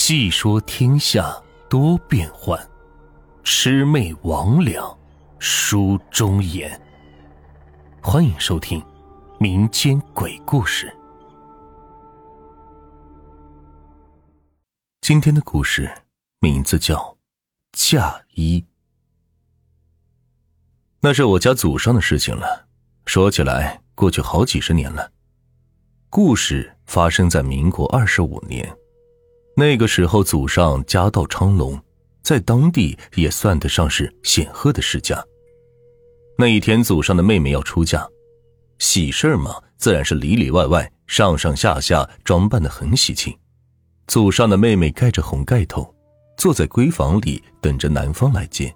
细说天下多变幻，魑魅魍魉书中言。欢迎收听民间鬼故事。今天的故事名字叫《嫁衣》，那是我家祖上的事情了。说起来，过去好几十年了。故事发生在民国二十五年。那个时候，祖上家道昌隆，在当地也算得上是显赫的世家。那一天，祖上的妹妹要出嫁，喜事儿嘛，自然是里里外外、上上下下装扮的很喜庆。祖上的妹妹盖着红盖头，坐在闺房里等着男方来接，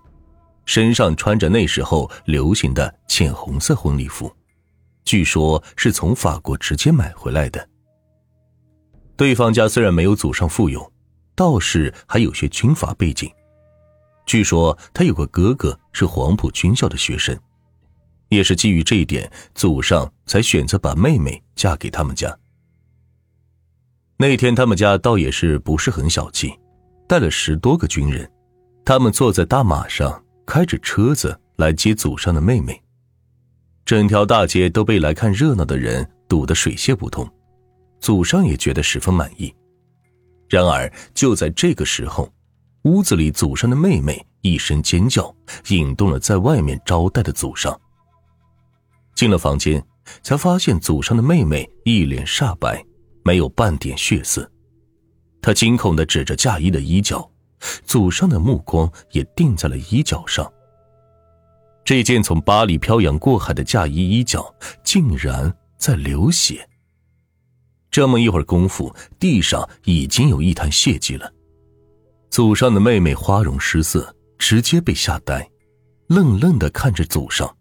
身上穿着那时候流行的浅红色婚礼服，据说是从法国直接买回来的。对方家虽然没有祖上富有，倒是还有些军阀背景。据说他有个哥哥是黄埔军校的学生，也是基于这一点，祖上才选择把妹妹嫁给他们家。那天他们家倒也是不是很小气，带了十多个军人，他们坐在大马上，开着车子来接祖上的妹妹。整条大街都被来看热闹的人堵得水泄不通。祖上也觉得十分满意，然而就在这个时候，屋子里祖上的妹妹一声尖叫，引动了在外面招待的祖上。进了房间，才发现祖上的妹妹一脸煞白，没有半点血色。他惊恐的指着嫁衣的衣角，祖上的目光也定在了衣角上。这件从巴黎漂洋过海的嫁衣衣角，竟然在流血。这么一会儿功夫，地上已经有一滩血迹了。祖上的妹妹花容失色，直接被吓呆，愣愣的看着祖上。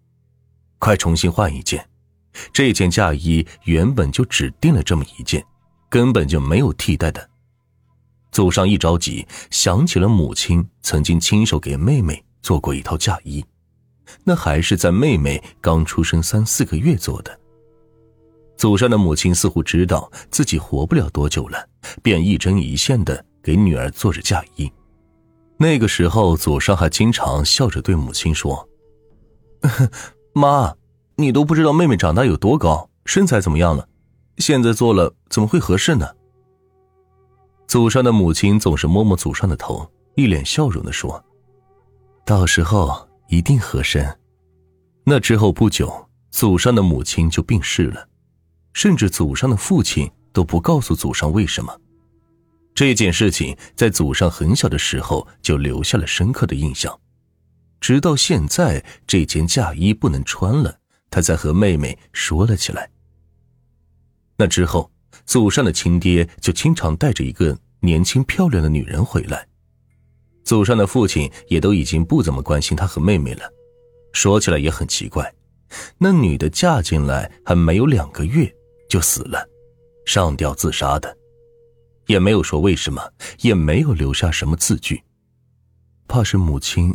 快重新换一件，这件嫁衣原本就只订了这么一件，根本就没有替代的。祖上一着急，想起了母亲曾经亲手给妹妹做过一套嫁衣，那还是在妹妹刚出生三四个月做的。祖上的母亲似乎知道自己活不了多久了，便一针一线的给女儿做着嫁衣。那个时候，祖上还经常笑着对母亲说：“ 妈，你都不知道妹妹长大有多高，身材怎么样了，现在做了怎么会合适呢？”祖上的母亲总是摸摸祖上的头，一脸笑容的说：“到时候一定合身。”那之后不久，祖上的母亲就病逝了。甚至祖上的父亲都不告诉祖上为什么。这件事情在祖上很小的时候就留下了深刻的印象，直到现在这件嫁衣不能穿了，他才和妹妹说了起来。那之后，祖上的亲爹就经常带着一个年轻漂亮的女人回来，祖上的父亲也都已经不怎么关心他和妹妹了。说起来也很奇怪，那女的嫁进来还没有两个月。就死了，上吊自杀的，也没有说为什么，也没有留下什么字据，怕是母亲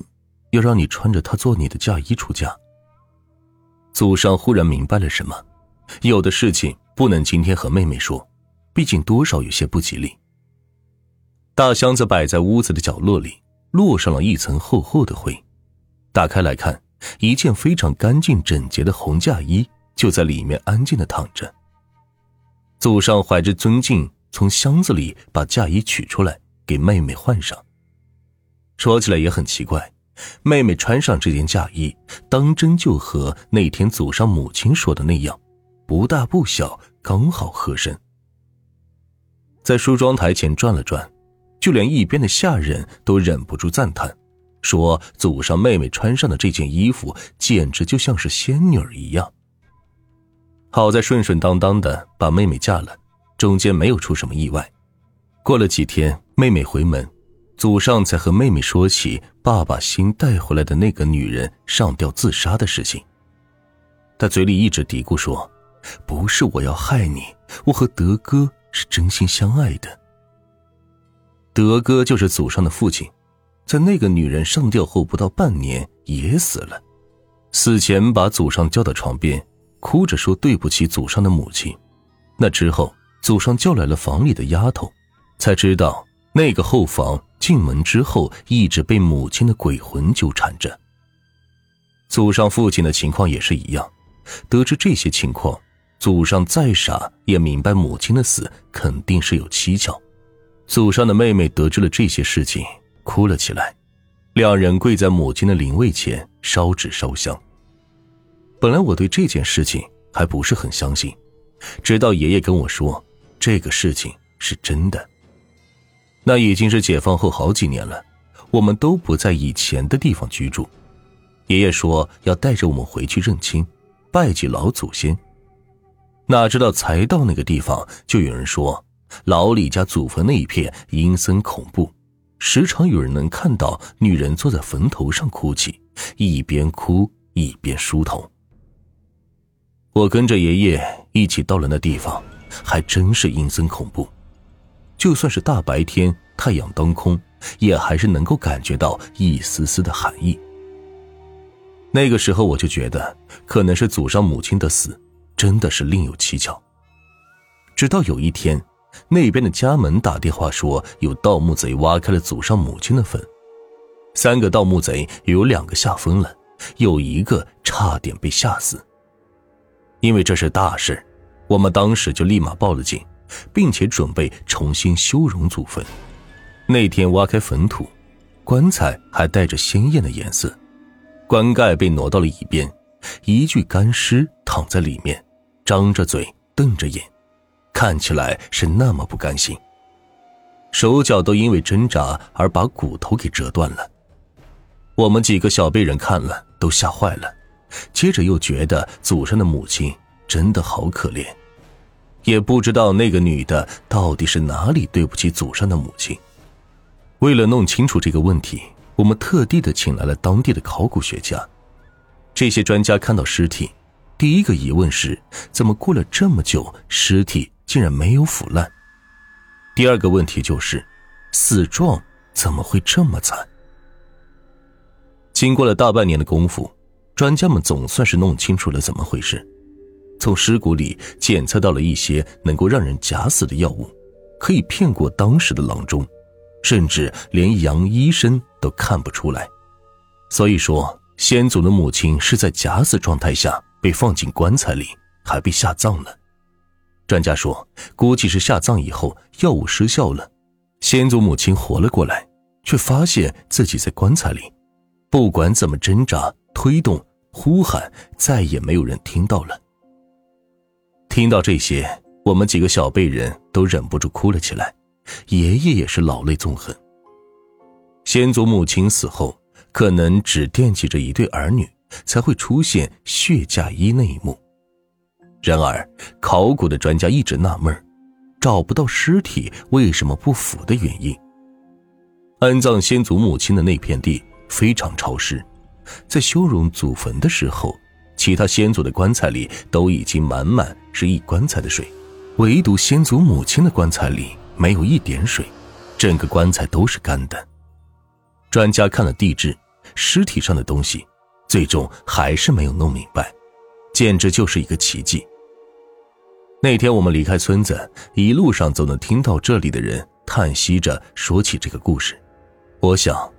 要让你穿着她做你的嫁衣出嫁。祖上忽然明白了什么，有的事情不能今天和妹妹说，毕竟多少有些不吉利。大箱子摆在屋子的角落里，落上了一层厚厚的灰，打开来看，一件非常干净整洁的红嫁衣就在里面安静的躺着。祖上怀着尊敬，从箱子里把嫁衣取出来给妹妹换上。说起来也很奇怪，妹妹穿上这件嫁衣，当真就和那天祖上母亲说的那样，不大不小，刚好合身。在梳妆台前转了转，就连一边的下人都忍不住赞叹，说祖上妹妹穿上的这件衣服，简直就像是仙女儿一样。好在顺顺当当的把妹妹嫁了，中间没有出什么意外。过了几天，妹妹回门，祖上才和妹妹说起爸爸新带回来的那个女人上吊自杀的事情。他嘴里一直嘀咕说：“不是我要害你，我和德哥是真心相爱的。”德哥就是祖上的父亲，在那个女人上吊后不到半年也死了，死前把祖上叫到床边。哭着说对不起祖上的母亲，那之后祖上叫来了房里的丫头，才知道那个后房进门之后一直被母亲的鬼魂纠缠着。祖上父亲的情况也是一样，得知这些情况，祖上再傻也明白母亲的死肯定是有蹊跷。祖上的妹妹得知了这些事情，哭了起来，两人跪在母亲的灵位前烧纸烧香。本来我对这件事情还不是很相信，直到爷爷跟我说这个事情是真的。那已经是解放后好几年了，我们都不在以前的地方居住。爷爷说要带着我们回去认亲，拜祭老祖先。哪知道才到那个地方，就有人说老李家祖坟那一片阴森恐怖，时常有人能看到女人坐在坟头上哭泣，一边哭一边梳头。我跟着爷爷一起到了那地方，还真是阴森恐怖。就算是大白天，太阳当空，也还是能够感觉到一丝丝的寒意。那个时候我就觉得，可能是祖上母亲的死，真的是另有蹊跷。直到有一天，那边的家门打电话说有盗墓贼挖开了祖上母亲的坟，三个盗墓贼有两个吓疯了，有一个差点被吓死。因为这是大事，我们当时就立马报了警，并且准备重新修容祖坟。那天挖开坟土，棺材还带着鲜艳的颜色。棺盖被挪到了一边，一具干尸躺在里面，张着嘴，瞪着眼，看起来是那么不甘心。手脚都因为挣扎而把骨头给折断了。我们几个小辈人看了都吓坏了，接着又觉得祖上的母亲真的好可怜，也不知道那个女的到底是哪里对不起祖上的母亲。为了弄清楚这个问题。我们特地的请来了当地的考古学家，这些专家看到尸体，第一个疑问是：怎么过了这么久，尸体竟然没有腐烂？第二个问题就是，死状怎么会这么惨？经过了大半年的功夫，专家们总算是弄清楚了怎么回事。从尸骨里检测到了一些能够让人假死的药物，可以骗过当时的郎中。甚至连杨医生都看不出来，所以说先祖的母亲是在假死状态下被放进棺材里，还被下葬了。专家说，估计是下葬以后药物失效了，先祖母亲活了过来，却发现自己在棺材里，不管怎么挣扎、推动、呼喊，再也没有人听到了。听到这些，我们几个小辈人都忍不住哭了起来。爷爷也是老泪纵横。先祖母亲死后，可能只惦记着一对儿女，才会出现血嫁衣那一幕。然而，考古的专家一直纳闷找不到尸体为什么不腐的原因。安葬先祖母亲的那片地非常潮湿，在修容祖坟的时候，其他先祖的棺材里都已经满满是一棺材的水，唯独先祖母亲的棺材里。没有一点水，整个棺材都是干的。专家看了地质，尸体上的东西，最终还是没有弄明白，简直就是一个奇迹。那天我们离开村子，一路上总能听到这里的人叹息着说起这个故事。我想，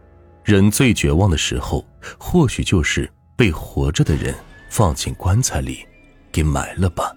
人最绝望的时候，或许就是被活着的人放进棺材里，给埋了吧。